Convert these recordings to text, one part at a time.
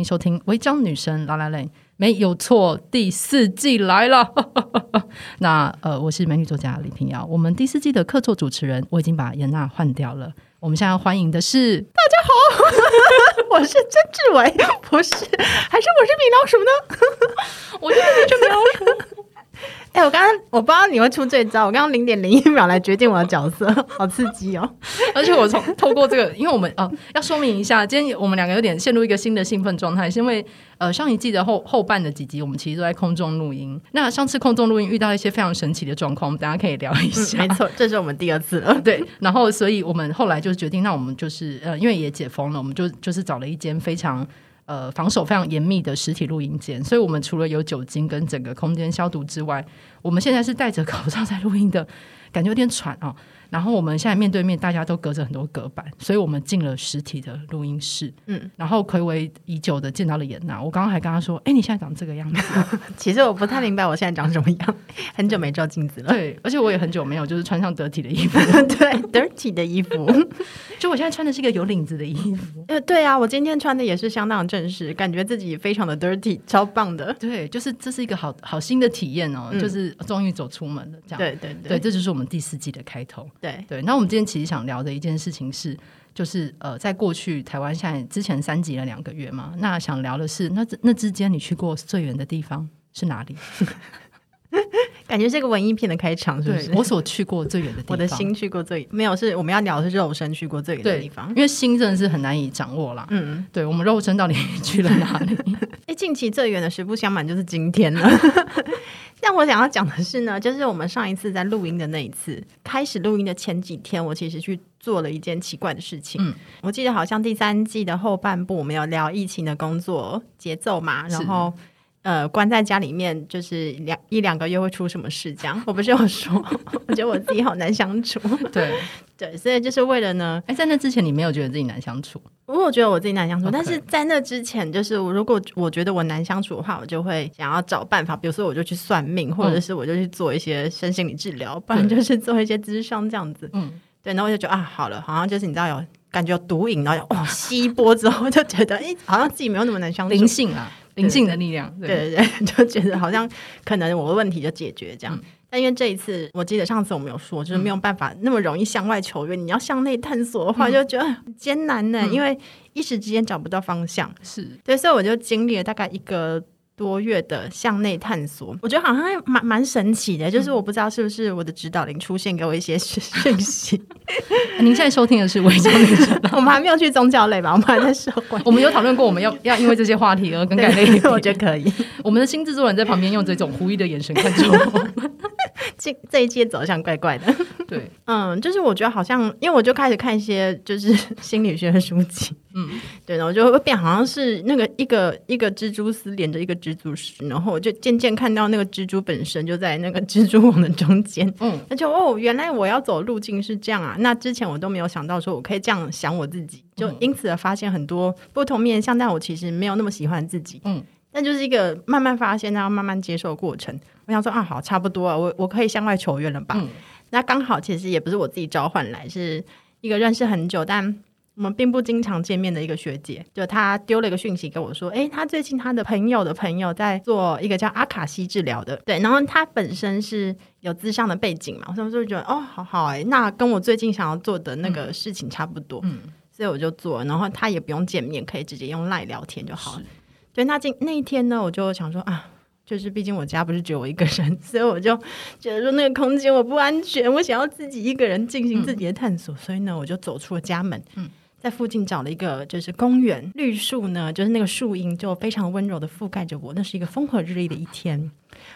迎收听《违章女生拉拉蕾》，没有错，第四季来了。那呃，我是美女作家李平遥。我们第四季的客座主持人，我已经把颜娜换掉了。我们现在要欢迎的是，大家好，我是曾志伟，不是，还是我是米老鼠呢？我就是米老鼠。哎、欸，我刚刚我不知道你会出这招，我刚刚零点零一秒来决定我的角色，好刺激哦！而且我从透过这个，因为我们哦要说明一下，今天我们两个有点陷入一个新的兴奋状态，是因为呃上一季的后后半的几集，我们其实都在空中录音。那上次空中录音遇到一些非常神奇的状况，我们大家可以聊一下。嗯、没错，这是我们第二次了。对，然后所以我们后来就决定，那我们就是呃因为也解封了，我们就就是找了一间非常。呃，防守非常严密的实体录音间，所以我们除了有酒精跟整个空间消毒之外，我们现在是戴着口罩在录音的，感觉有点喘啊、哦。然后我们现在面对面，大家都隔着很多隔板，所以我们进了实体的录音室。嗯，然后睽违已久的见到了颜娜，我刚刚还跟他说：“哎，你现在长这个样子。”其实我不太明白我现在长什么样，很久没照镜子了。对，而且我也很久没有就是穿上得体的衣服。对，dirty 的衣服。就我现在穿的是一个有领子的衣服。呃，对啊，我今天穿的也是相当正式，感觉自己非常的 dirty，超棒的。对，就是这是一个好好新的体验哦，嗯、就是终于走出门了，这样。对对对，对，这就是我们第四季的开头。对对，那我们今天。其实想聊的一件事情是，就是呃，在过去台湾现在之前三级了两个月嘛，那想聊的是，那那之间你去过最远的地方是哪里？感觉是个文艺片的开场，是不是？我所去过最远的地方，我的心去过最没有，是我们要聊的是肉身去过最远的地方，因为心真的是很难以掌握啦。嗯，对，我们肉身到底去了哪里？哎，近期最远的实不相瞒就是今天了。但我想要讲的是呢，就是我们上一次在录音的那一次，开始录音的前几天，我其实去做了一件奇怪的事情。嗯，我记得好像第三季的后半部，我们有聊疫情的工作节奏嘛，然后。呃，关在家里面就是两一两个月会出什么事？这样我不是有说，我觉得我自己好难相处。对对，所以就是为了呢，哎，在那之前你没有觉得自己难相处？我觉得我自己难相处.但是在那之前，就是如果我觉得我难相处的话，我就会想要找办法，比如说我就去算命，或者是我就去做一些身心理治疗，嗯、不然就是做一些咨商这样子。嗯，对，然后我就觉得啊，好了，好像就是你知道有感觉有毒瘾，然后哇吸一波之后，就觉得哎，好像自己没有那么难相处，灵性啊。灵性的力量，对对对，就觉得好像可能我的问题就解决这样。嗯、但因为这一次，我记得上次我们有说，就是没有办法那么容易向外求援。嗯、你要向内探索的话，就觉得很艰难呢，嗯、因为一时之间找不到方向。是对，所以我就经历了大概一个。多月的向内探索，我觉得好像还蛮蛮神奇的。就是我不知道是不是我的指导灵出现给我一些讯息。您现在收听的是违章女生，我们还没有去宗教类吧？我们还在社会。我们有讨论过，我们要要因为这些话题而更改类。我觉得可以。我们的新制作人在旁边用这种狐疑的眼神看着我。这这一届走向怪怪的。对，嗯，就是我觉得好像，因为我就开始看一些就是心理学的书籍。嗯，对，然后就会变，好像是那个一个一个蜘蛛丝连着一个蜘蛛丝，然后我就渐渐看到那个蜘蛛本身就在那个蜘蛛网的中间。嗯，那就哦，原来我要走路径是这样啊！那之前我都没有想到说我可以这样想我自己，就因此而发现很多不同面向，但我其实没有那么喜欢自己。嗯，但就是一个慢慢发现，然后慢慢接受的过程。我想说啊，好，差不多啊，我我可以向外求援了吧？嗯，那刚好其实也不是我自己召唤来，是一个认识很久但。我们并不经常见面的一个学姐，就她丢了一个讯息跟我说：“诶，她最近她的朋友的朋友在做一个叫阿卡西治疗的，对，然后她本身是有咨商的背景嘛，所以我就觉得哦，好好诶，那跟我最近想要做的那个事情差不多，嗯，所以我就做，然后她也不用见面，可以直接用赖聊天就好了。所以那今那一天呢，我就想说啊，就是毕竟我家不是只有我一个人，所以我就觉得说那个空间我不安全，我想要自己一个人进行自己的探索，嗯，所以呢，我就走出了家门，嗯。”在附近找了一个就是公园，绿树呢，就是那个树荫就非常温柔的覆盖着我。那是一个风和日丽的一天，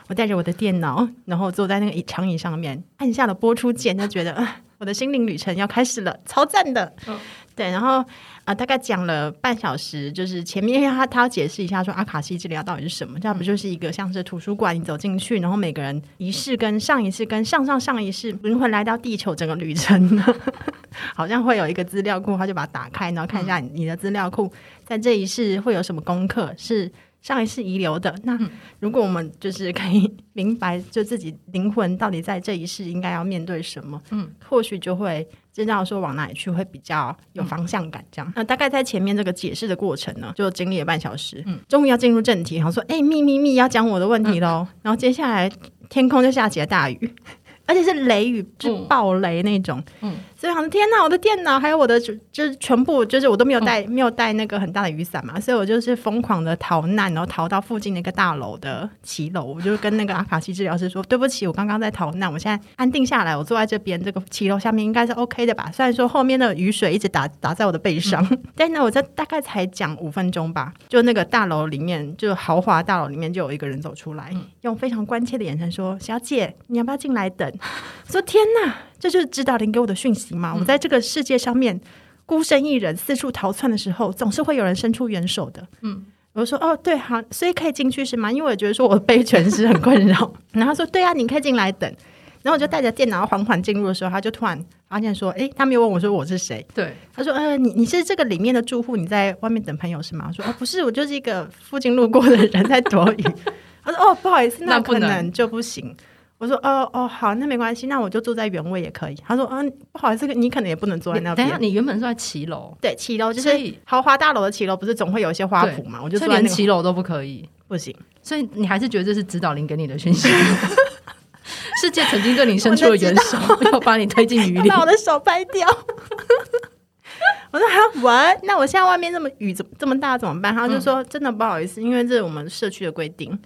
我带着我的电脑，然后坐在那个长椅上面，按下了播出键，就觉得啊，我的心灵旅程要开始了，超赞的。哦、对，然后。啊、呃，大概讲了半小时，就是前面他他要解释一下说阿卡西治疗到底是什么，这样不就是一个像是图书馆，你走进去，然后每个人一世跟上一世跟上上上一世灵魂来到地球整个旅程呢，好像会有一个资料库，他就把它打开，然后看一下你的资料库，在这一世会有什么功课？是上一世遗留的。那如果我们就是可以明白，就自己灵魂到底在这一世应该要面对什么，嗯，或许就会。知道说往哪里去会比较有方向感。这样，嗯、那大概在前面这个解释的过程呢，就经历了半小时。嗯，终于要进入正题，然后说：“哎，咪咪咪，要讲我的问题喽。嗯”然后接下来天空就下起了大雨。而且是雷雨，就暴雷那种。嗯，嗯，所以我想天哪，我的电脑还有我的就就是全部就是我都没有带、嗯、没有带那个很大的雨伞嘛，所以我就是疯狂的逃难，然后逃到附近的一个大楼的骑楼，我就跟那个阿卡西治疗师说：“对不起，我刚刚在逃难，我现在安定下来，我坐在这边这个骑楼下面应该是 OK 的吧？虽然说后面的雨水一直打打在我的背上，嗯、但是呢，我这大概才讲五分钟吧，就那个大楼里面，就豪华大楼里面就有一个人走出来，嗯、用非常关切的眼神说：‘小姐，你要不要进来等？’说天哪，这就是指导灵给我的讯息嘛？嗯、我在这个世界上面孤身一人四处逃窜的时候，总是会有人伸出援手的。嗯，我就说哦，对，好，所以可以进去是吗？因为我觉得说我的背全是很困扰。然后他说对啊，你可以进来等。然后我就带着电脑缓缓进入的时候，他就突然发现说，哎，他没有问我说我是谁。对，他说呃，你你是这个里面的住户，你在外面等朋友是吗？我说哦，不是，我就是一个附近路过的人在躲雨。他说哦，不好意思，那可能就不行。我说哦哦好，那没关系，那我就坐在原位也可以。他说嗯，不好意思，你可能也不能坐在那边。等下，你原本是在骑楼？对，骑楼就是豪华大楼的骑楼，不是总会有一些花圃嘛？我就坐在连骑楼都不可以，不行。所以你还是觉得这是指导灵给你的讯息？世界曾经对你伸出了援手，要把你推进雨里，把我的手掰掉。我说好，我那我现在外面这么雨怎么这么大怎么办？他就说、嗯、真的不好意思，因为这是我们社区的规定。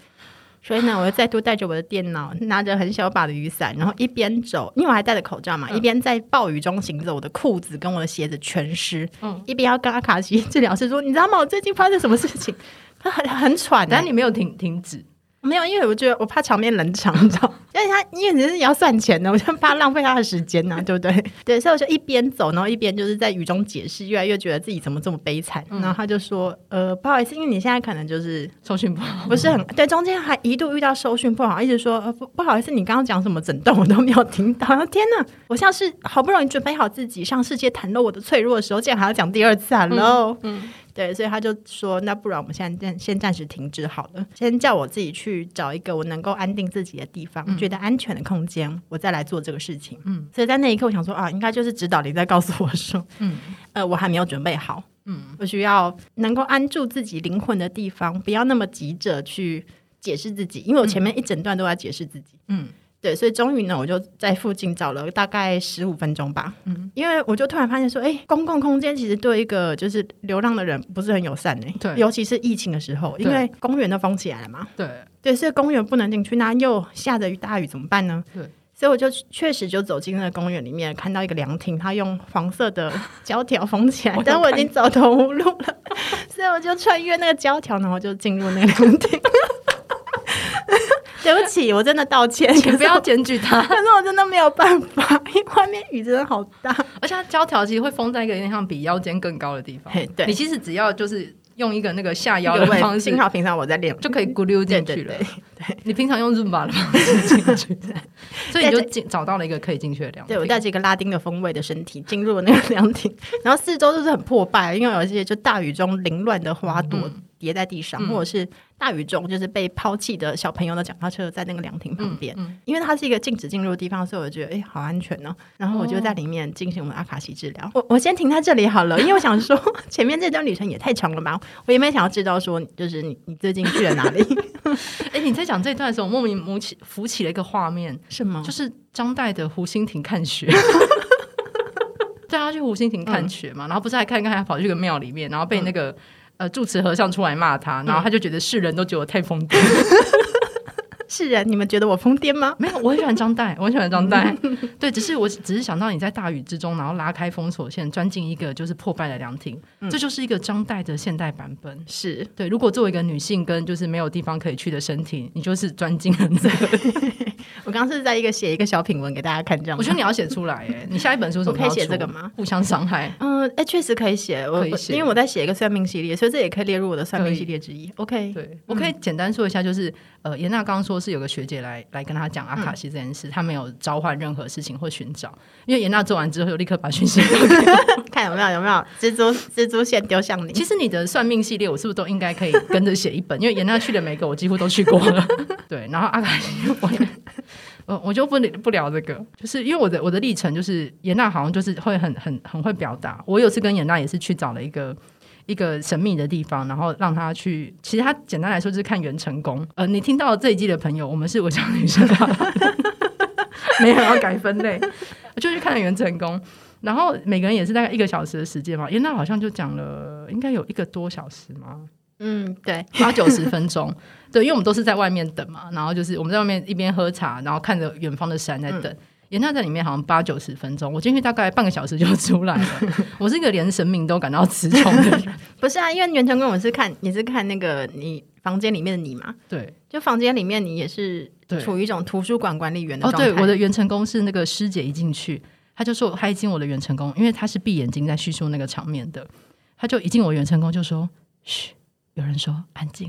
所以呢，我又再度带着我的电脑，拿着很小把的雨伞，然后一边走，因为我还戴着口罩嘛，嗯、一边在暴雨中行走，我的裤子跟我的鞋子全湿，嗯，一边要跟阿卡西治疗师说，你知道吗？我最近发生什么事情？他很很喘、欸，但你没有停停止。没有，因为我觉得我怕场面冷场，你知道？因为他因为你是也要算钱的，我就怕浪费他的时间呐、啊，对不对？对，所以我就一边走，然后一边就是在雨中解释，越来越觉得自己怎么这么悲惨。嗯、然后他就说：“呃，不好意思，因为你现在可能就是收讯不好，不是很 对。中间还一度遇到收讯不好，一直说、呃、不不好意思，你刚刚讲什么整段我都没有听到。然后天哪，我像是好不容易准备好自己向世界袒露我的脆弱的时候，竟然还要讲第二次 Hello。嗯”嗯对，所以他就说：“那不然我们现在暂先暂时停止好了，先叫我自己去找一个我能够安定自己的地方，嗯、觉得安全的空间，我再来做这个事情。”嗯，所以在那一刻，我想说啊，应该就是指导灵在告诉我说：“嗯，呃，我还没有准备好，嗯，我需要能够安住自己灵魂的地方，不要那么急着去解释自己，因为我前面一整段都在解释自己。”嗯。对，所以终于呢，我就在附近找了大概十五分钟吧。嗯，因为我就突然发现说，哎，公共空间其实对一个就是流浪的人不是很友善呢。对，尤其是疫情的时候，因为公园都封起来了嘛。对，对，所以公园不能进去，那又下着雨大雨怎么办呢？对，所以我就确实就走进那个公园里面，看到一个凉亭，它用黄色的 胶条封起来，但我已经走投无路了，所以我就穿越那个胶条，然后就进入那个凉亭。对不起，我真的道歉，请不要检举他。可是我真的没有办法，因为外面雨真的好大，而且它胶条其实会封在一个有点像比腰间更高的地方。对，你其实只要就是用一个那个下腰的方式，幸好平常我在练，就可以咕溜进去了。对，你平常用 Zumba 的方式进去，所以你就进找到了一个可以进去的凉亭。对，我带着一个拉丁的风味的身体进入了那个凉亭，然后四周都是很破败，因为有一些就大雨中凌乱的花朵叠在地上，或者是。大雨中，就是被抛弃的小朋友的脚踏车在那个凉亭旁边，嗯嗯、因为它是一个禁止进入的地方，所以我觉得哎，好安全哦。然后我就在里面进行我们阿卡西治疗。哦、我我先停在这里好了，因为我想说前面这段旅程也太长了吧，我也没想要知道说就是你你最近去了哪里。哎，你在讲这段的时候，我莫名浮起浮起了一个画面，是吗？就是张岱的湖心亭看雪，对他去湖心亭看雪嘛，嗯、然后不是还看看还跑去个庙里面，然后被那个。嗯呃，住持和尚出来骂他，然后他就觉得世人都觉得我太疯癫。世人，你们觉得我疯癫吗？没有，我很喜欢张岱，我很喜欢张岱。对，只是我只是想到你在大雨之中，然后拉开封锁线，钻进一个就是破败的凉亭，嗯、这就是一个张岱的现代版本。是对，如果作为一个女性跟就是没有地方可以去的身体，你就是钻进了这个。我刚刚是在一个写一个小品文给大家看，这样。我觉得你要写出来，哎，你下一本书什么？可以写这个吗？互相伤害。嗯，哎，确实可以写，我因为我在写一个算命系列，所以这也可以列入我的算命系列之一。OK，对，我可以简单说一下，就是呃，颜娜刚刚说是有个学姐来来跟她讲阿卡西这件事，她没有召唤任何事情或寻找，因为颜娜做完之后，就立刻把讯息 看有没有有没有蜘蛛蜘蛛线丢向你。其实你的算命系列，我是不是都应该可以跟着写一本？因为颜娜去的每个我几乎都去过了。对，然后阿卡西。我，我就不不聊这个，就是因为我的我的历程就是严娜好像就是会很很很会表达。我有次跟严娜也是去找了一个一个神秘的地方，然后让他去。其实他简单来说就是看袁成功。呃，你听到这一季的朋友，我们是我讲女生，没有要改分类，就去看了元成功。然后每个人也是大概一个小时的时间嘛，因为那好像就讲了应该有一个多小时嘛。嗯，对，八九十分钟，对，因为我们都是在外面等嘛，然后就是我们在外面一边喝茶，然后看着远方的山在等。严娜、嗯、在里面好像八九十分钟，我进去大概半个小时就出来了。我是一个连神明都感到词穷的人。不是啊，因为袁成功我是看你是看那个你房间里面的你嘛，对，就房间里面你也是处于一种图书馆管理员的状态。哦，对，我的袁成功是那个师姐一进去，他就说他一进我的袁成功，因为他是闭眼睛在叙述那个场面的，他就一进我袁成功就说嘘。有人说安静，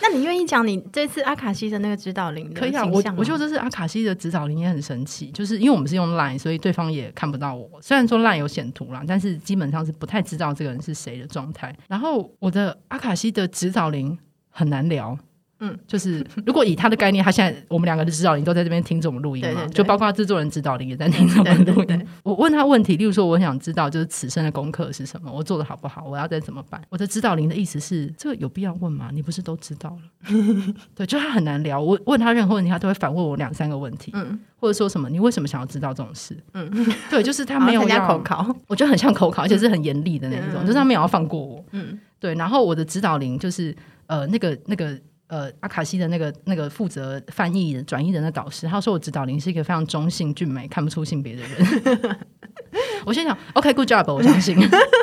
那你愿意讲你这次阿卡西的那个指导灵？可以啊，我我觉得这次阿卡西的指导灵也很神奇，就是因为我们是用 Line，所以对方也看不到我。虽然说 Line 有显图啦，但是基本上是不太知道这个人是谁的状态。然后我的阿卡西的指导灵很难聊。嗯，就是如果以他的概念，他现在我们两个的指导灵都在这边听着我们录音嘛，对对对，就包括制作人指导灵也在听着我们录音。我问他问题，例如说，我想知道就是此生的功课是什么，我做的好不好，我要再怎么办？我的指导灵的意思是，这个有必要问吗？你不是都知道了？对，就他很难聊。我问他任何问题，他都会反问我两三个问题，嗯，或者说什么？你为什么想要知道这种事？嗯，对，就是他没有 要口考，我觉得很像口考，而且是很严厉的那一种，嗯、就是他没有要放过我。嗯，对。然后我的指导灵就是呃，那个那个。呃，阿卡西的那个那个负责翻译的转译人的导师，他说我指导灵是一个非常中性、俊美、看不出性别的人。我心想，OK，good、okay, job，我相信，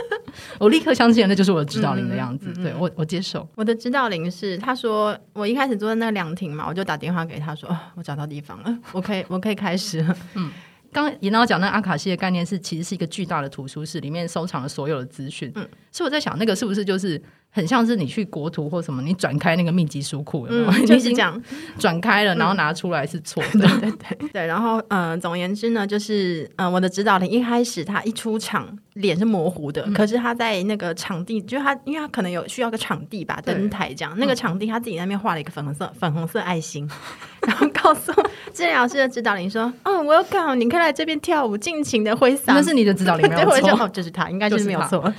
我立刻相信那就是我的指导灵的样子。嗯嗯、对我，我接受。我的指导灵是，他说我一开始坐在那个凉亭嘛，我就打电话给他说，哦、我找到地方了，我可以，我可以开始了。嗯。刚刚严老讲那阿卡西的概念是，其实是一个巨大的图书室，里面收藏了所有的资讯。嗯，所以我在想，那个是不是就是很像是你去国图或什么，你转开那个秘籍书库，嗯，就是这样转开了，然后拿出来是错的。对对对对。然后，嗯、呃，总而言之呢，就是，嗯、呃，我的指导灵一开始他一出场脸是模糊的，嗯、可是他在那个场地，就是他，因为他可能有需要个场地吧，灯台这样，那个场地他自己那边画了一个粉红色粉红色爱心，然后告诉治疗师的指导灵说：“哦，我要看，你可以来这边跳舞，尽情的挥洒。”那是你的指导灵没有错，就是他，应该就是没有错。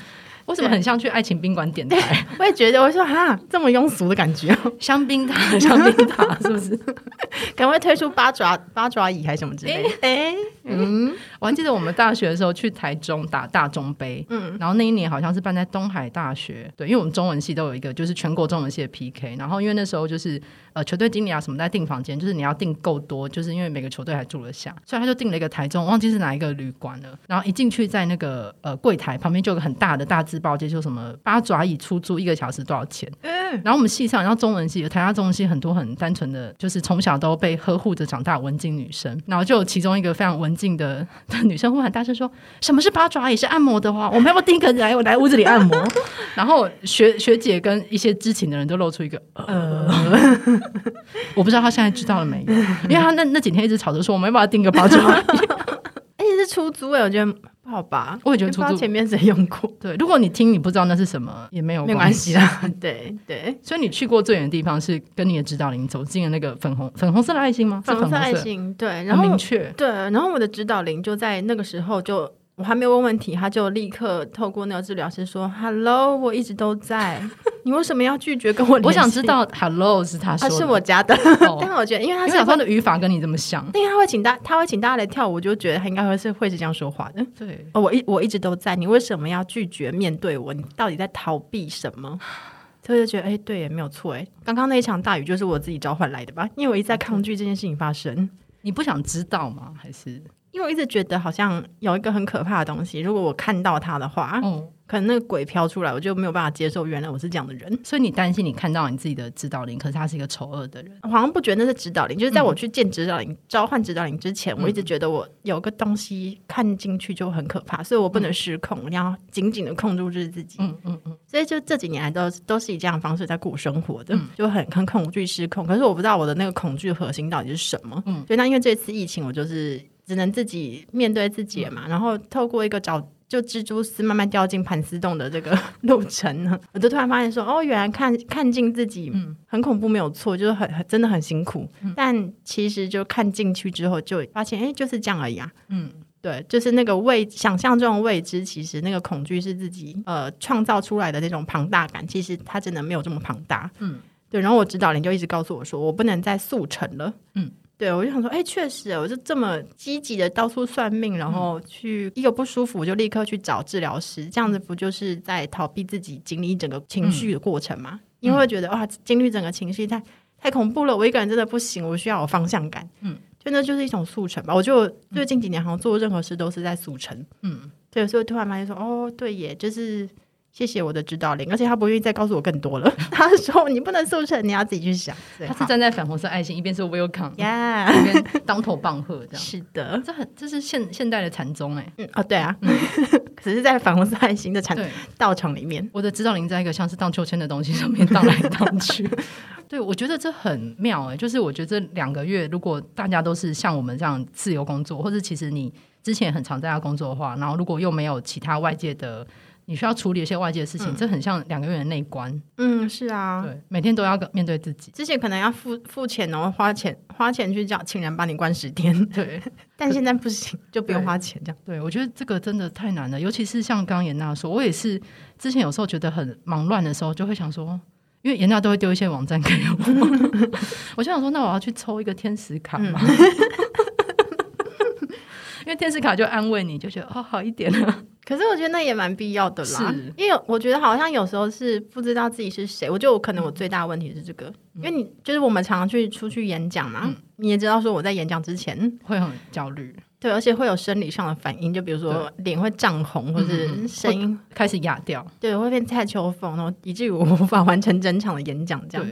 为什么很像去爱情宾馆点台？我也觉得，我说哈，这么庸俗的感觉，香槟塔，香槟塔是不是？赶快推出八爪八爪椅还是什么之类的？哎、欸，嗯，我还记得我们大学的时候去台中打大中杯，嗯，然后那一年好像是办在东海大学，对，因为我们中文系都有一个就是全国中文系的 PK，然后因为那时候就是呃球队经理啊什么在订房间，就是你要订够多，就是因为每个球队还住得下，所以他就订了一个台中，忘记是哪一个旅馆了，然后一进去在那个呃柜台旁边就有个很大的大字。报就说什么八爪椅出租一个小时多少钱？嗯，然后我们系上，然后中文系，台大中文系很多很单纯的，就是从小都被呵护着长大文静女生，然后就有其中一个非常文静的女生忽然大声说：“什么是八爪椅？是按摩的话，我们要不要订个人来我来屋子里按摩？” 然后学学姐跟一些知情的人都露出一个呃，我不知道他现在知道了没有，因为他那那几天一直吵着说我们要不要订个八爪椅，而且是出租哎，我觉得。不好吧？我也觉得出租前面谁用过？对，如果你听你不知道那是什么，也没有没关系啦。对对，所以你去过最远的地方是跟你的指导灵走进了那个粉红粉红色的爱心吗？粉红色爱心，对，然后明确对，然后我的指导灵就在那个时候就。我还没有问问题，他就立刻透过那个治疗师说：“Hello，我一直都在。你为什么要拒绝跟我？”我想知道 “Hello” 是他说的，他是我家的。哦、但我觉得，因为他是他的语法跟你这么像，因为他会请大他会请大家来跳舞，我就觉得他应该会是会是这样说话的。对，哦，我一我一直都在。你为什么要拒绝面对我？你到底在逃避什么？所以就觉得，哎，对，也没有错。哎，刚刚那一场大雨就是我自己召唤来的吧？因为我一直在抗拒这件事情发生。你不想知道吗？还是？因为我一直觉得好像有一个很可怕的东西，如果我看到它的话，嗯，可能那个鬼飘出来，我就没有办法接受。原来我是这样的人，所以你担心你看到你自己的指导灵，可是他是一个丑恶的人。我好像不觉得那是指导灵，就是在我去见指导灵、嗯、召唤指导灵之前，我一直觉得我有个东西看进去就很可怕，所以我不能失控，嗯、我要紧紧的控制住自己。嗯嗯嗯。嗯嗯，所以就这几年来都都是以这样的方式在过生活的，嗯、就很很恐惧失控。可是我不知道我的那个恐惧核心到底是什么。嗯，所以那因为这次疫情，我就是。只能自己面对自己嘛，嗯、然后透过一个找就蜘蛛丝慢慢掉进盘丝洞的这个 路程呢，我就突然发现说，哦，原来看看尽自己，嗯，很恐怖，没有错，就是很很真的很辛苦。嗯、但其实就看进去之后，就发现，哎，就是这样而已啊。嗯，对，就是那个未想象中的未知，其实那个恐惧是自己呃创造出来的那种庞大感，其实它真的没有这么庞大。嗯，对。然后我指导灵就一直告诉我说，我不能再速成了。嗯。对，我就想说，哎，确实，我就这么积极的到处算命，然后去一个不舒服，我就立刻去找治疗师，这样子不就是在逃避自己经历整个情绪的过程吗？嗯、因为会觉得哇，经历整个情绪太太恐怖了，我一个人真的不行，我需要有方向感。嗯，就那就是一种速成吧。我就最近几年好像做任何事都是在速成。嗯，对，所以突然发现说，哦，对耶，就是。谢谢我的指导灵，而且他不愿意再告诉我更多了。他说：“你不能速成，你要自己去想。”他是站在粉红色爱心一边是 welcome，呀，一边当头棒喝，这样是的。这很这是现现代的禅宗哎，嗯哦对啊，嗯、只是在粉红色爱心的禅道场里面，我的指导灵在一个像是荡秋千的东西上面荡来荡去。对，我觉得这很妙哎，就是我觉得这两个月如果大家都是像我们这样自由工作，或者其实你之前很常在家工作的话，然后如果又没有其他外界的。你需要处理一些外界的事情，嗯、这很像两个月的内关。嗯，是啊，对，每天都要面对自己。之前可能要付付钱，然后花钱花钱去叫请人帮你关十天，对。但现在不行，就不用花钱这样。对，我觉得这个真的太难了，尤其是像刚刚颜讷说，我也是之前有时候觉得很忙乱的时候，就会想说，因为颜娜都会丢一些网站给我，我就想说，那我要去抽一个天使卡嘛。嗯因为天使卡就安慰你，就觉得哦好一点了。可是我觉得那也蛮必要的啦，因为我觉得好像有时候是不知道自己是谁。我觉得我可能我最大的问题是这个，嗯、因为你就是我们常常去出去演讲嘛，嗯、你也知道说我在演讲之前。会很焦虑，对，而且会有生理上的反应，就比如说脸会涨红，或是声音开始哑掉，对，会变蔡秋凤，然后以至于我无法完成整场的演讲，这样。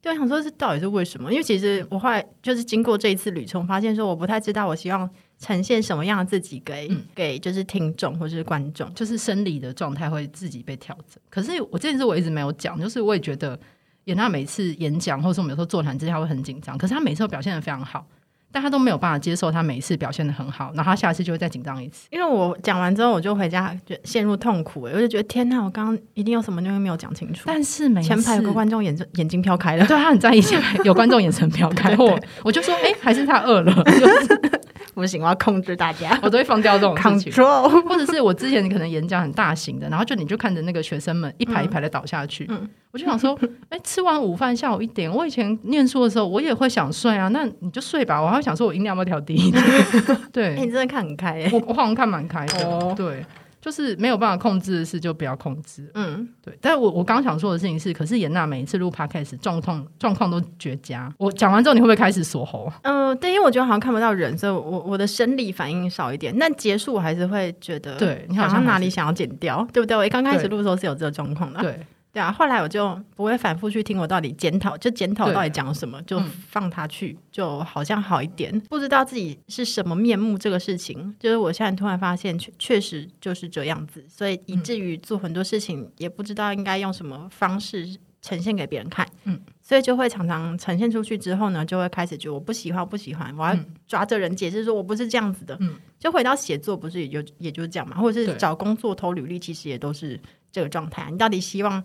对，我想说，这到底是为什么？因为其实我后来就是经过这一次旅程，发现说我不太知道我希望呈现什么样的自己给、嗯、给就是听众或者是观众，就是生理的状态会自己被调整。可是我这件事我一直没有讲，就是我也觉得演他每次演讲或者说我们有时候座谈之前会很紧张，可是他每次都表现的非常好。但他都没有办法接受他每一次表现的很好，然后他下次就会再紧张一次。因为我讲完之后，我就回家就陷入痛苦，我就觉得天呐，我刚刚一定有什么东西没有讲清楚。但是每次前排有个观众眼睛眼睛飘开了，对他很在意，前有观众眼神飘开，我我就说，哎、欸，还是他饿了。就 是不行，我要控制大家，我都会放掉这种事情。Control 或者是我之前可能演讲很大型的，然后就你就看着那个学生们一排一排的倒下去，嗯、我就想说，哎、欸，吃完午饭下午一点，我以前念书的时候我也会想睡啊，那你就睡吧。我还会想说我音量要不要调低一点？对，欸、你真的看很开、欸，我我好像看蛮开的，哦、对。就是没有办法控制的事，就不要控制。嗯，对。但是我我刚想说的事情是，可是严娜每一次录 podcast 状况状况都绝佳。我讲完之后，你会不会开始锁喉？嗯、呃，对，因为我觉得好像看不到人，所以我我的生理反应少一点。但结束我还是会觉得，对，你好像哪里想要剪掉，对不对？我一刚开始录的时候是有这个状况的。对。对啊，后来我就不会反复去听我到底检讨，就检讨到底讲什么，就放他去，嗯、就好像好一点。不知道自己是什么面目，这个事情，就是我现在突然发现，确确实就是这样子，所以以至于做很多事情也不知道应该用什么方式呈现给别人看。嗯，所以就会常常呈现出去之后呢，就会开始觉得我不喜欢，我不喜欢，我要抓着人解释说我不是这样子的。嗯，就回到写作，不是也就也就是这样嘛，或者是找工作投履历，其实也都是。这个状态，你到底希望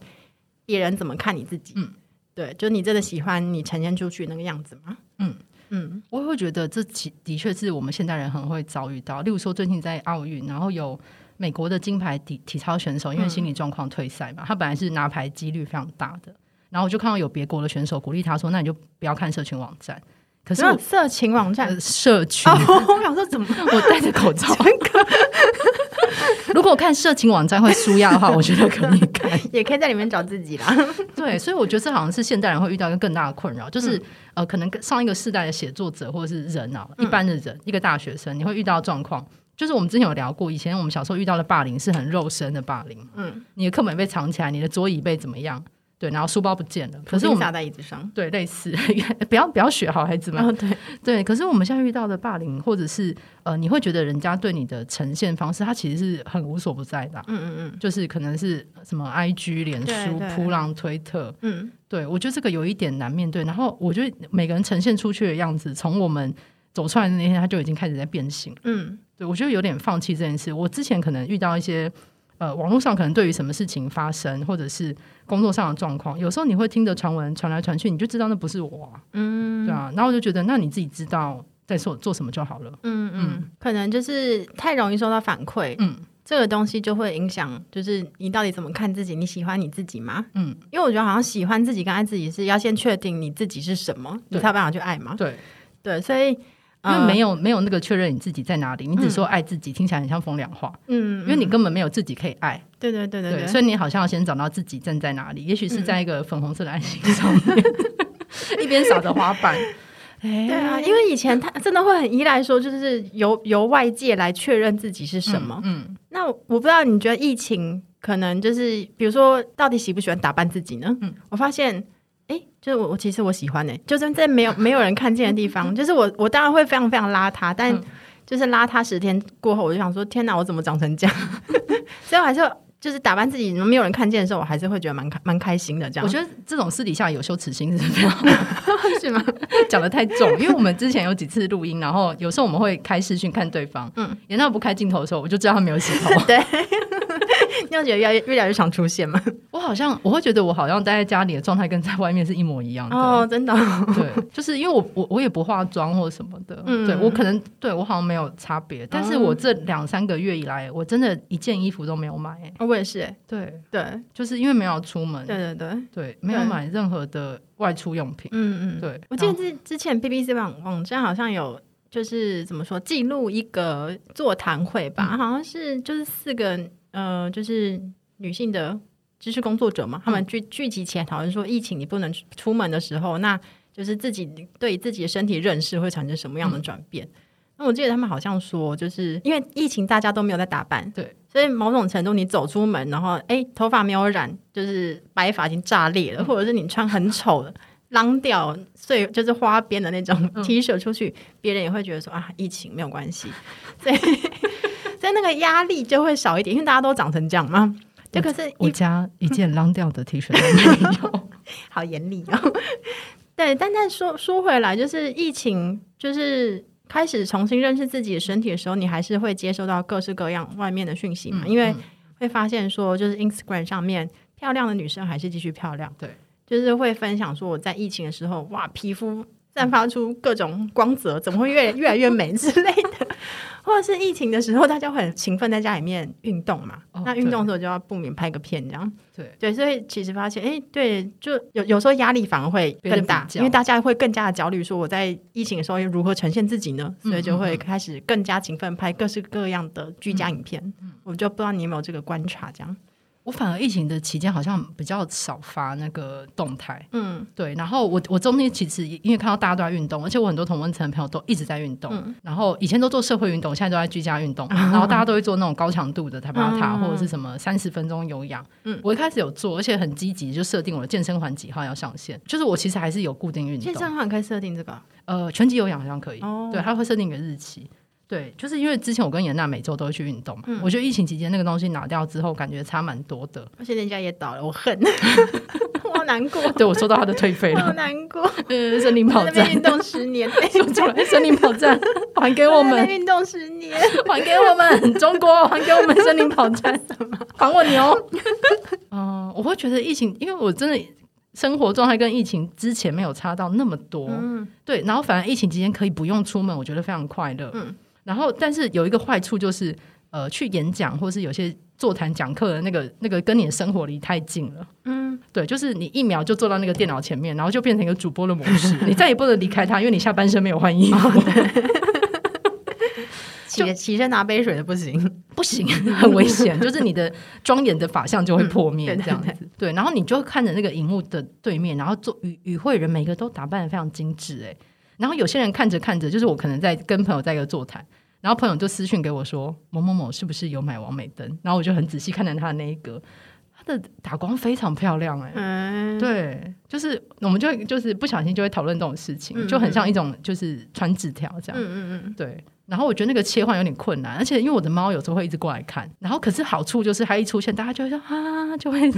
别人怎么看你自己？嗯，对，就你真的喜欢你呈现出去那个样子吗？嗯嗯，我会觉得这其的确是我们现代人很会遭遇到。例如说，最近在奥运，然后有美国的金牌体体操选手，因为心理状况退赛嘛，嗯、他本来是拿牌几率非常大的，然后我就看到有别国的选手鼓励他说：“那你就不要看社群网站。”可是社情网站、呃、社群，哦、我想说怎么？我戴着口罩。如果看色情网站会输压的话，我觉得可以看，也可以在里面找自己啦。对，所以我觉得这好像是现代人会遇到一个更大的困扰，就是、嗯、呃，可能上一个世代的写作者或者是人啊，一般的人，嗯、一个大学生，你会遇到状况，就是我们之前有聊过，以前我们小时候遇到的霸凌是很肉身的霸凌，嗯，你的课本被藏起来，你的桌椅被怎么样？对，然后书包不见了，可是我们在椅子上，对，类似，不要不要学好孩子们。哦、对 对，可是我们现在遇到的霸凌，或者是呃，你会觉得人家对你的呈现方式，他其实是很无所不在的、啊。嗯嗯嗯，就是可能是什么 IG、脸书、扑浪、推特。嗯，对我觉得这个有一点难面对。然后我觉得每个人呈现出去的样子，从我们走出来的那天，他就已经开始在变形。嗯。对，我觉得有点放弃这件事。我之前可能遇到一些呃，网络上可能对于什么事情发生，或者是工作上的状况，有时候你会听着传闻传来传去，你就知道那不是我啊，嗯，对啊。然后我就觉得，那你自己知道在做做什么就好了。嗯嗯，可能就是太容易收到反馈，嗯。这个东西就会影响，就是你到底怎么看自己？你喜欢你自己吗？嗯，因为我觉得好像喜欢自己跟爱自己是要先确定你自己是什么，你才有办法去爱嘛。对对，所以因为没有没有那个确认你自己在哪里，你只说爱自己，嗯、听起来很像风凉话。嗯，因为你根本没有自己可以爱。对对对对所以你好像要先找到自己站在哪里，也许是在一个粉红色的爱心上面，嗯、一边扫着滑板。对啊，因为以前他真的会很依赖说，就是由由外界来确认自己是什么。嗯，嗯，那我不知道你觉得疫情可能就是，比如说到底喜不喜欢打扮自己呢？嗯，我发现，哎，就是我我其实我喜欢呢、欸，就是在没有没有人看见的地方，就是我我当然会非常非常邋遢，但就是邋遢十天过后，我就想说，天哪，我怎么长成这样？所以我还是。就是打扮自己，没有人看见的时候，我还是会觉得蛮开蛮开心的。这样，我觉得这种私底下有羞耻心是非常是吗？讲的太重，因为我们之前有几次录音，然后有时候我们会开视讯看对方，嗯，严娜不开镜头的时候，我就知道他没有洗头。对。你有觉得越来越越来越常出现吗？我好像我会觉得我好像待在家里的状态跟在外面是一模一样的哦，真的。对，就是因为我我我也不化妆或什么的，嗯，对我可能对我好像没有差别，但是我这两三个月以来，我真的一件衣服都没有买。我也是，对对，就是因为没有出门，对对对对，没有买任何的外出用品。嗯嗯，对。我记得之之前 BBC 网网站好像有，就是怎么说记录一个座谈会吧，好像是就是四个。呃，就是女性的知识工作者嘛，他们聚聚集起来讨论说，疫情你不能出门的时候，那就是自己对自己的身体认识会产生什么样的转变？嗯、那我记得他们好像说，就是因为疫情大家都没有在打扮，对，所以某种程度你走出门，然后哎，头发没有染，就是白发已经炸裂了，嗯、或者是你穿很丑的、浪掉碎就是花边的那种 T 恤出去，别、嗯、人也会觉得说啊，疫情没有关系，所以。但那个压力就会少一点，因为大家都长成这样嘛。这可是我家一件 浪掉的 T 恤都没有，好严厉哦。对，但但说说回来，就是疫情，就是开始重新认识自己的身体的时候，你还是会接收到各式各样外面的讯息嘛？嗯、因为会发现说，就是 Instagram 上面漂亮的女生还是继续漂亮，对，就是会分享说我在疫情的时候，哇，皮肤。散发出各种光泽，怎么会越越来越美之类的？或者是疫情的时候，大家会很勤奋在家里面运动嘛？哦、那运动的时候就要不免拍个片，这样对对。所以其实发现，哎，对，就有有时候压力反而会更大，因为大家会更加的焦虑，说我在疫情的时候如何呈现自己呢？所以就会开始更加勤奋拍各式各样的居家影片。嗯嗯、我就不知道你有没有这个观察，这样。我反而疫情的期间好像比较少发那个动态，嗯，对。然后我我中间其实因为看到大家都在运动，而且我很多同温层的朋友都一直在运动。嗯、然后以前都做社会运动，现在都在居家运动。嗯、然后大家都会做那种高强度的塔巴塔或者是什么三十分钟有氧。嗯，我一开始有做，而且很积极，就设定我的健身环几号要上线。就是我其实还是有固定运动。健身环可以设定这个？呃，拳击有氧好像可以。哦，对，它会设定一个日期。对，就是因为之前我跟严娜每周都会去运动嘛，嗯、我觉得疫情期间那个东西拿掉之后，感觉差蛮多的。而且人家也倒了，我恨，我好难过。对，我收到他的退费了，好难过。嗯，森林跑站运动十年，说出来，森林跑站还给我们运动十年，还给我们中国，还给我们森林跑站，还我牛。嗯，我会觉得疫情，因为我真的生活状态跟疫情之前没有差到那么多。嗯，对，然后反而疫情期间可以不用出门，我觉得非常快乐。嗯。然后，但是有一个坏处就是，呃，去演讲或是有些座谈讲课的那个那个跟你的生活离太近了。嗯，对，就是你一秒就坐到那个电脑前面，然后就变成一个主播的模式，你再也不能离开他，因为你下半身没有换衣服。起起身拿杯水的不行，不行，很危险，就是你的庄严的法相就会破灭，这样子。对，然后你就看着那个荧幕的对面，然后做与与会人每个都打扮的非常精致，哎。然后有些人看着看着，就是我可能在跟朋友在一个座谈，然后朋友就私讯给我说某某某是不是有买王美灯？然后我就很仔细看着他的那一格，他的打光非常漂亮哎、欸，嗯、对，就是我们就就是不小心就会讨论这种事情，嗯嗯就很像一种就是传纸条这样，嗯嗯嗯，对。然后我觉得那个切换有点困难，而且因为我的猫有时候会一直过来看，然后可是好处就是它一出现，大家就会说啊，就会。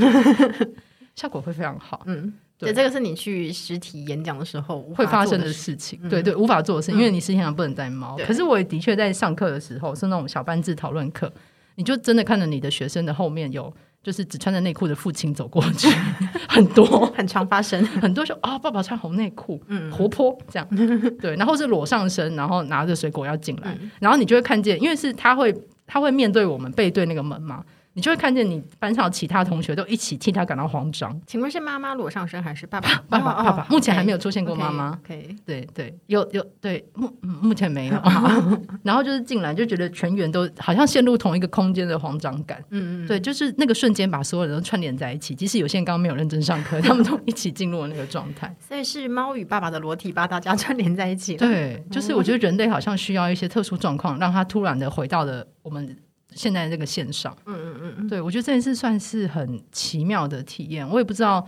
效果会非常好，嗯，对，这个是你去实体演讲的时候会发生的事情。对对，无法做的事，因为你实体上不能带猫。可是我也的确在上课的时候是那种小班制讨论课，你就真的看着你的学生的后面有。就是只穿着内裤的父亲走过去，很多 很常发生，很多说啊、哦，爸爸穿红内裤，嗯，活泼这样，对，然后是裸上身，然后拿着水果要进来，嗯、然后你就会看见，因为是他会他会面对我们背对那个门嘛。你就会看见你班上其他同学都一起替他感到慌张。请问是妈妈裸上身还是爸爸？爸爸，爸爸。目前还没有出现过妈妈。可以，对对，有有对目目前没有。然后就是进来就觉得全员都好像陷入同一个空间的慌张感。嗯嗯。对，就是那个瞬间把所有人都串联在一起。即使有些人刚刚没有认真上课，他们都一起进入了那个状态。所以是猫与爸爸的裸体把大家串联在一起。对，就是我觉得人类好像需要一些特殊状况，让他突然的回到了我们。现在这个线上，嗯嗯嗯，对，我觉得这件事算是很奇妙的体验。我也不知道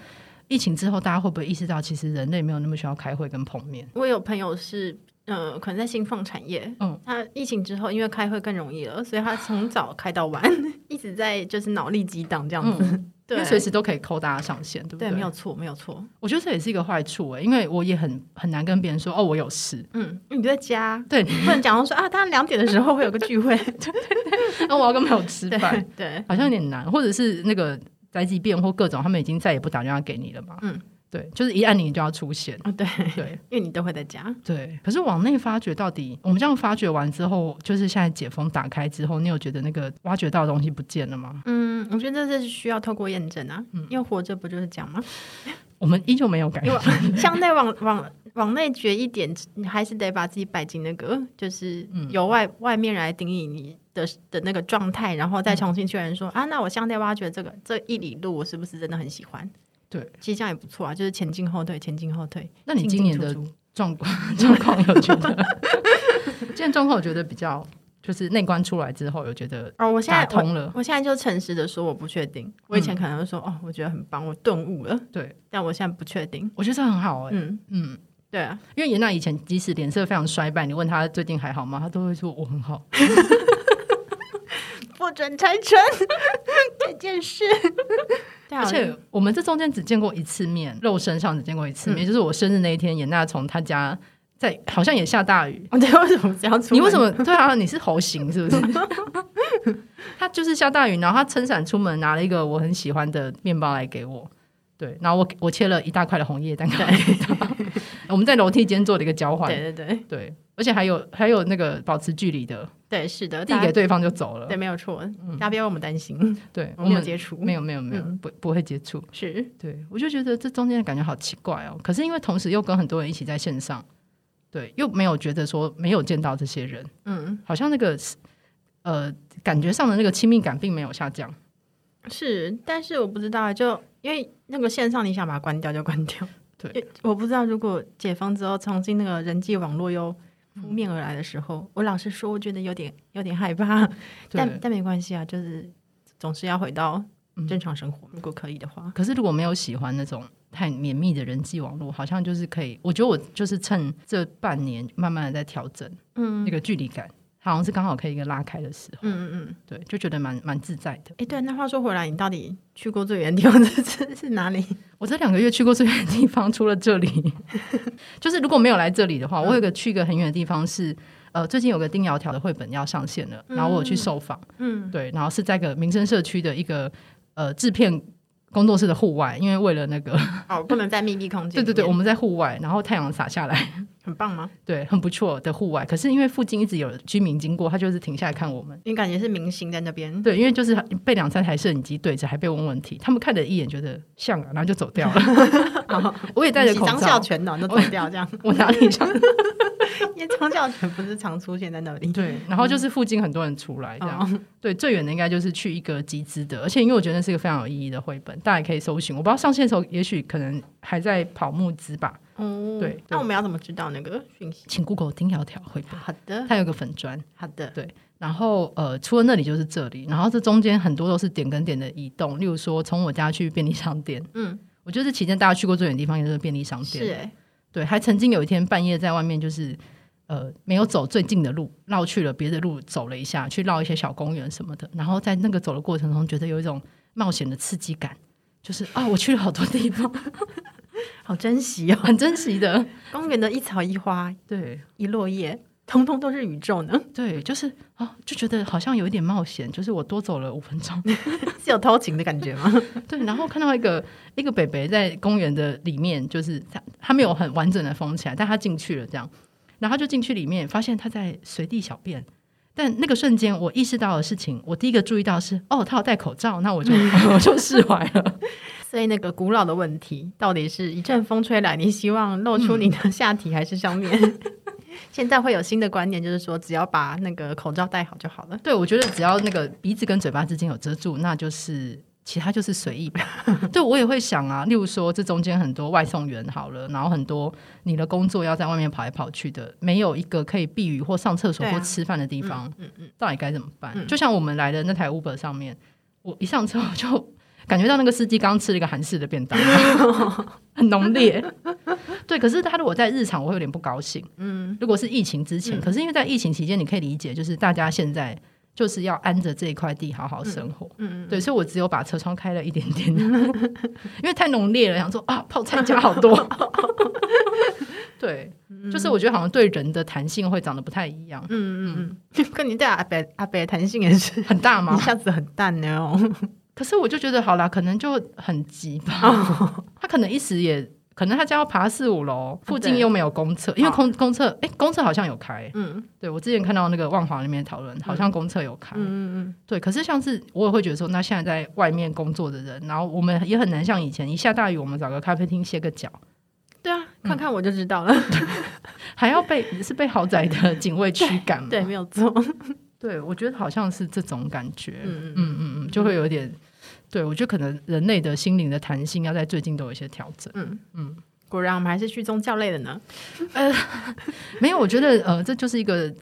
疫情之后大家会不会意识到，其实人类没有那么需要开会跟碰面。我有朋友是，呃，可能在新创产业，嗯，他疫情之后因为开会更容易了，所以他从早开到晚，一直在就是脑力激荡这样子。嗯对，随时都可以扣大家上线，对不对？对，没有错，没有错。我觉得这也是一个坏处哎，因为我也很很难跟别人说哦，我有事。嗯，你在家，对，不能讲说啊，他两点的时候会有个聚会，对 对对，那我要跟朋友吃饭，对，对，好像有点难，或者是那个宅急便或各种，他们已经再也不打电话给你了嘛。嗯。对，就是一按你就要出现。哦，对对，因为你都会在家。对，可是往内发掘到底，我们这样发掘完之后，就是现在解封打开之后，你有觉得那个挖掘到的东西不见了吗？嗯，我觉得这是需要透过验证啊。嗯，因为活着不就是这样吗？我们依旧没有改变。向内往往往内掘一点，你还是得把自己摆进那个，就是由外外面来定义你的的那个状态，然后再重新确认说、嗯、啊，那我向内挖掘这个这一里路，我是不是真的很喜欢？对，其实这样也不错啊，就是前进后退，前进后退。那你今年的状况 状况有觉得？今年状况我觉得比较，就是内观出来之后有觉得哦，我现在通了我。我现在就诚实的说，我不确定。我以前可能会说、嗯、哦，我觉得很棒，我顿悟了。对，但我现在不确定。我觉得这很好哎、欸。嗯嗯，对啊，因为严娜以前即使脸色非常衰败，你问她最近还好吗？她都会说我很好。不准拆穿 这件事。而且我们这中间只见过一次面，肉身上只见过一次面，嗯、就是我生日那一天，严娜从她家在，好像也下大雨。对，为什么这样？你为什么？对啊，你是猴型是不是？他就是下大雨，然后他撑伞出门，拿了一个我很喜欢的面包来给我。对，然后我我切了一大块的红叶蛋糕给他。我们在楼梯间做了一个交换。对对对对，而且还有还有那个保持距离的。对，是的，递给对方就走了。对，没有错。大家不要为我们担心。对，我没有接触，没有没有没有，不不会接触。是，对，我就觉得这中间的感觉好奇怪哦。可是因为同时又跟很多人一起在线上，对，又没有觉得说没有见到这些人。嗯，好像那个呃，感觉上的那个亲密感并没有下降。是，但是我不知道，就因为那个线上，你想把它关掉就关掉。对，我不知道如果解封之后，重新那个人际网络又扑面而来的时候，嗯、我老实说，我觉得有点有点害怕。但但没关系啊，就是总是要回到正常生活，嗯、如果可以的话。可是如果没有喜欢那种太绵密的人际网络，好像就是可以。我觉得我就是趁这半年慢慢的在调整，嗯，那个距离感。好像是刚好可以一个拉开的时候，嗯嗯嗯，对，就觉得蛮蛮自在的。哎、欸，对，那话说回来，你到底去过最远的地方是是哪里？我这两个月去过最远的地方，除了这里，就是如果没有来这里的话，我有个去一个很远的地方是，呃，最近有个丁窈窕的绘本要上线了，然后我有去受访，嗯，对，然后是在个民生社区的一个呃制片。工作室的户外，因为为了那个哦，不能在密闭空间。对对对，我们在户外，然后太阳洒下来，很棒吗？对，很不错的户外。可是因为附近一直有居民经过，他就是停下来看我们。你感觉是明星在那边？对，因为就是被两三台摄影机对着，还被问问题。他们看了一眼，觉得像啊，然后就走掉了。我也戴着口罩，张孝全的就走掉这样。我哪里像？因为张孝全不是常出现在那里。对，然后就是附近很多人出来这样。对，最远的应该就是去一个集资的，而且因为我觉得那是一个非常有意义的绘本，大家也可以搜寻。我不知道上线的时候，也许可能还在跑募资吧。嗯，对。那我们要怎么知道那个讯息？请 Google 丁窈窕绘本。好的。它有个粉砖。好的。对。然后呃，除了那里就是这里，然后这中间很多都是点跟点的移动。例如说，从我家去便利商店。嗯。我觉得这期间大家去过最远的地方，也就是便利商店。是哎。对，还曾经有一天半夜在外面，就是呃没有走最近的路，绕去了别的路走了一下，去绕一些小公园什么的。然后在那个走的过程中，觉得有一种冒险的刺激感。就是啊，我去了好多地方，好珍惜哦，很珍惜的。公园的一草一花，对，一落叶，通通都是宇宙呢。对，就是啊，就觉得好像有一点冒险，就是我多走了五分钟，是有偷情的感觉吗？对，然后看到一个一个北北在公园的里面，就是他他没有很完整的封起来，但他进去了，这样，然后他就进去里面，发现他在随地小便。但那个瞬间，我意识到的事情，我第一个注意到是，哦，他有戴口罩，那我就 我就释怀了。所以那个古老的问题，到底是一阵风吹来，你希望露出你的下体还是上面？嗯、现在会有新的观念，就是说，只要把那个口罩戴好就好了。对，我觉得只要那个鼻子跟嘴巴之间有遮住，那就是。其他就是随意吧，对，我也会想啊。例如说，这中间很多外送员好了，然后很多你的工作要在外面跑来跑去的，没有一个可以避雨或上厕所或吃饭的地方，啊、嗯嗯，到底该怎么办？嗯、就像我们来的那台 Uber 上面，我一上车我就感觉到那个司机刚吃了一个韩式的便当，很浓烈。对，可是他如果在日常，我会有点不高兴。嗯，如果是疫情之前，嗯、可是因为在疫情期间，你可以理解，就是大家现在。就是要安着这一块地好好生活，嗯，嗯对，所以我只有把车窗开了一点点，因为太浓烈了，想说啊，泡菜加好多，对，就是我觉得好像对人的弹性会长得不太一样，嗯嗯嗯，跟你对阿北阿北的弹性也是很大吗？一下子很淡呢哦，可是我就觉得好啦，可能就很急吧，哦、他可能一时也。可能他家要爬四五楼，附近又没有公厕，因为公公厕，哎，公厕好像有开。嗯，对我之前看到那个万华那边讨论，好像公厕有开。嗯嗯对，可是像是我也会觉得说，那现在在外面工作的人，然后我们也很难像以前一下大雨，我们找个咖啡厅歇个脚。对啊，看看我就知道了。还要被是被豪宅的警卫驱赶吗？对，没有错。对，我觉得好像是这种感觉。嗯嗯嗯嗯，就会有点。对，我觉得可能人类的心灵的弹性要在最近都有一些调整。嗯嗯，嗯果然我们还是去宗教类的呢。呃，没有，我觉得呃，这就是一个。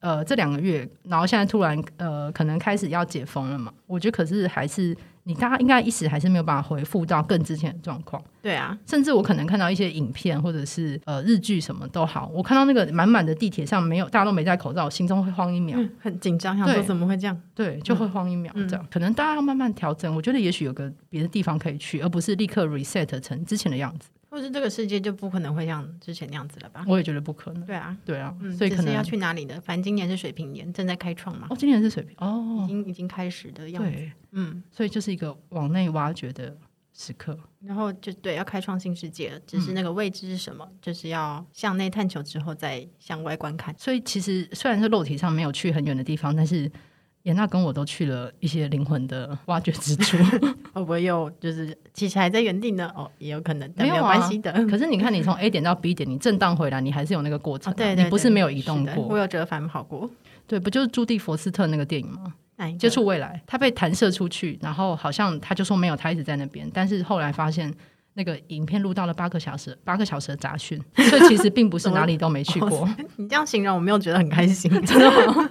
呃，这两个月，然后现在突然呃，可能开始要解封了嘛？我觉得可是还是你大家应该一时还是没有办法回复到更之前的状况。对啊，甚至我可能看到一些影片或者是呃日剧什么都好，我看到那个满满的地铁上没有大家都没戴口罩，我心中会慌一秒，嗯、很紧张，想说怎么会这样？对，就会慌一秒这样。嗯、可能大家要慢慢调整，我觉得也许有个别的地方可以去，而不是立刻 reset 成之前的样子。或是这个世界就不可能会像之前那样子了吧？我也觉得不可能。对啊，对啊，嗯、所以可能要去哪里的？反正今年是水平年，正在开创嘛。哦，今年是水平哦，已经已经开始的样子。对，嗯，所以就是一个往内挖掘的时刻。然后就对，要开创新世界了，只是那个未知是什么，嗯、就是要向内探求之后再向外观看。所以其实虽然是肉体上没有去很远的地方，但是。颜娜跟我都去了一些灵魂的挖掘之处，会 不会又就是其实还在原地呢？哦，也有可能，但没有关系的。啊、可是你看，你从 A 点到 B 点，你震荡回来，你还是有那个过程、啊，哦、对，对，对，你不是没有移动过。我有折返跑过，对，不就是朱蒂佛斯特那个电影吗？接触未来，他被弹射出去，然后好像他就说没有，他一直在那边，但是后来发现那个影片录到了八个小时，八个小时的杂讯，所以其实并不是哪里都没去过。哦、你这样形容，我没有觉得很开心，真的吗？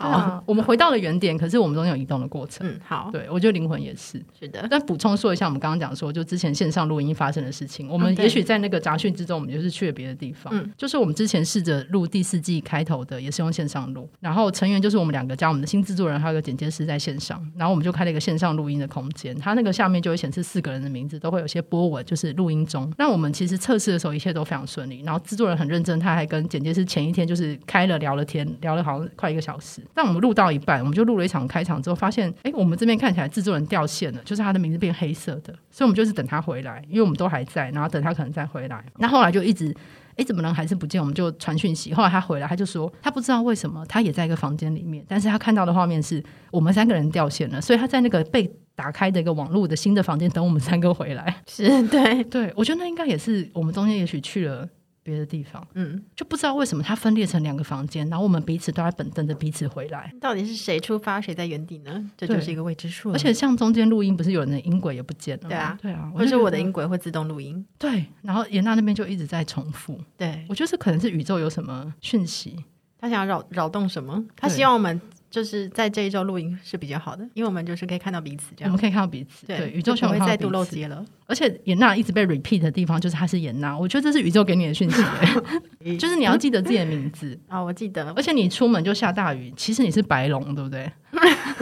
好、啊，我们回到了原点，可是我们中间有移动的过程。嗯，好，对我觉得灵魂也是是的。但补充说一下，我们刚刚讲说，就之前线上录音发生的事情，我们也许在那个杂讯之中，我们就是去了别的地方。嗯，就是我们之前试着录第四季开头的，也是用线上录，然后成员就是我们两个加我们的新制作人，还有一个剪接师在线上，然后我们就开了一个线上录音的空间，它那个下面就会显示四个人的名字，都会有些波纹，就是录音中。那我们其实测试的时候一切都非常顺利，然后制作人很认真，他还跟剪接师前一天就是开了聊了天，聊了好像快一个小时。但我们录到一半。我们就录了一场开场之后，发现哎，我们这边看起来制作人掉线了，就是他的名字变黑色的，所以我们就是等他回来，因为我们都还在，然后等他可能再回来。那后来就一直哎，怎么能还是不见？我们就传讯息。后来他回来，他就说他不知道为什么，他也在一个房间里面，但是他看到的画面是我们三个人掉线了，所以他在那个被打开的一个网络的新的房间等我们三个回来。是对对，我觉得那应该也是我们中间也许去了。别的地方，嗯，就不知道为什么它分裂成两个房间，然后我们彼此都在等等着彼此回来。到底是谁出发，谁在原地呢？这就是一个未知数。而且像中间录音，不是有人的音轨也不见了？对啊，对啊，或者我的音轨会自动录音。对，然后颜娜那边就一直在重复。对，我觉得是可能是宇宙有什么讯息，他想要扰扰动什么？他希望我们。就是在这一周录音是比较好的，因为我们就是可以看到彼此，这样我们可以看到彼此。对，对宇宙会再度漏接了。而且颜娜一直被 repeat 的地方，就是她是颜娜。我觉得这是宇宙给你的讯息，就是你要记得自己的名字啊、哦，我记得。而且你出门就下大雨，其实你是白龙，对不对？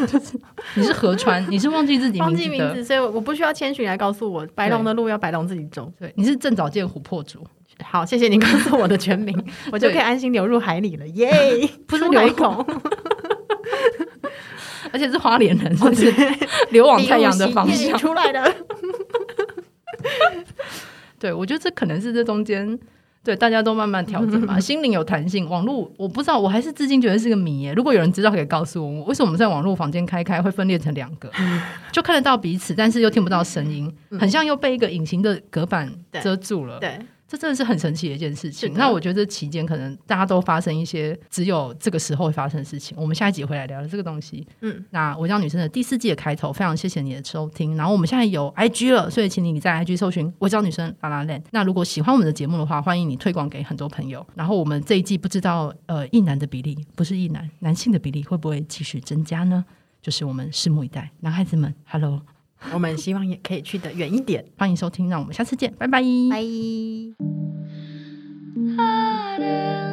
就 是你是河川，你是忘记自己忘记名字，所以我不需要千寻来告诉我，白龙的路要白龙自己走。对，你是正早见琥珀主。好，谢谢你告诉我的全名，我就可以安心流入海里了。耶，不是流孔，而且是花莲人，就是 流往太阳的方向出来的。对，我觉得这可能是这中间。对，大家都慢慢调整嘛。心灵有弹性，网络我不知道，我还是至今觉得是个谜耶。如果有人知道，可以告诉我，为什么我们在网络房间开开会分裂成两个，就看得到彼此，但是又听不到声音，很像又被一个隐形的隔板遮住了。对。对这真的是很神奇的一件事情。那我觉得这期间可能大家都发生一些只有这个时候会发生的事情。我们下一集回来聊聊这个东西。嗯，那我叫女生的第四季的开头，非常谢谢你的收听。然后我们现在有 IG 了，所以请你你在 IG 搜寻“我叫女生 lalaland”。那如果喜欢我们的节目的话，欢迎你推广给很多朋友。然后我们这一季不知道呃，异男的比例不是异男，男性的比例会不会继续增加呢？就是我们拭目以待。男孩子们，Hello。我们希望也可以去的远一点。欢迎收听，让我们下次见，拜拜，拜。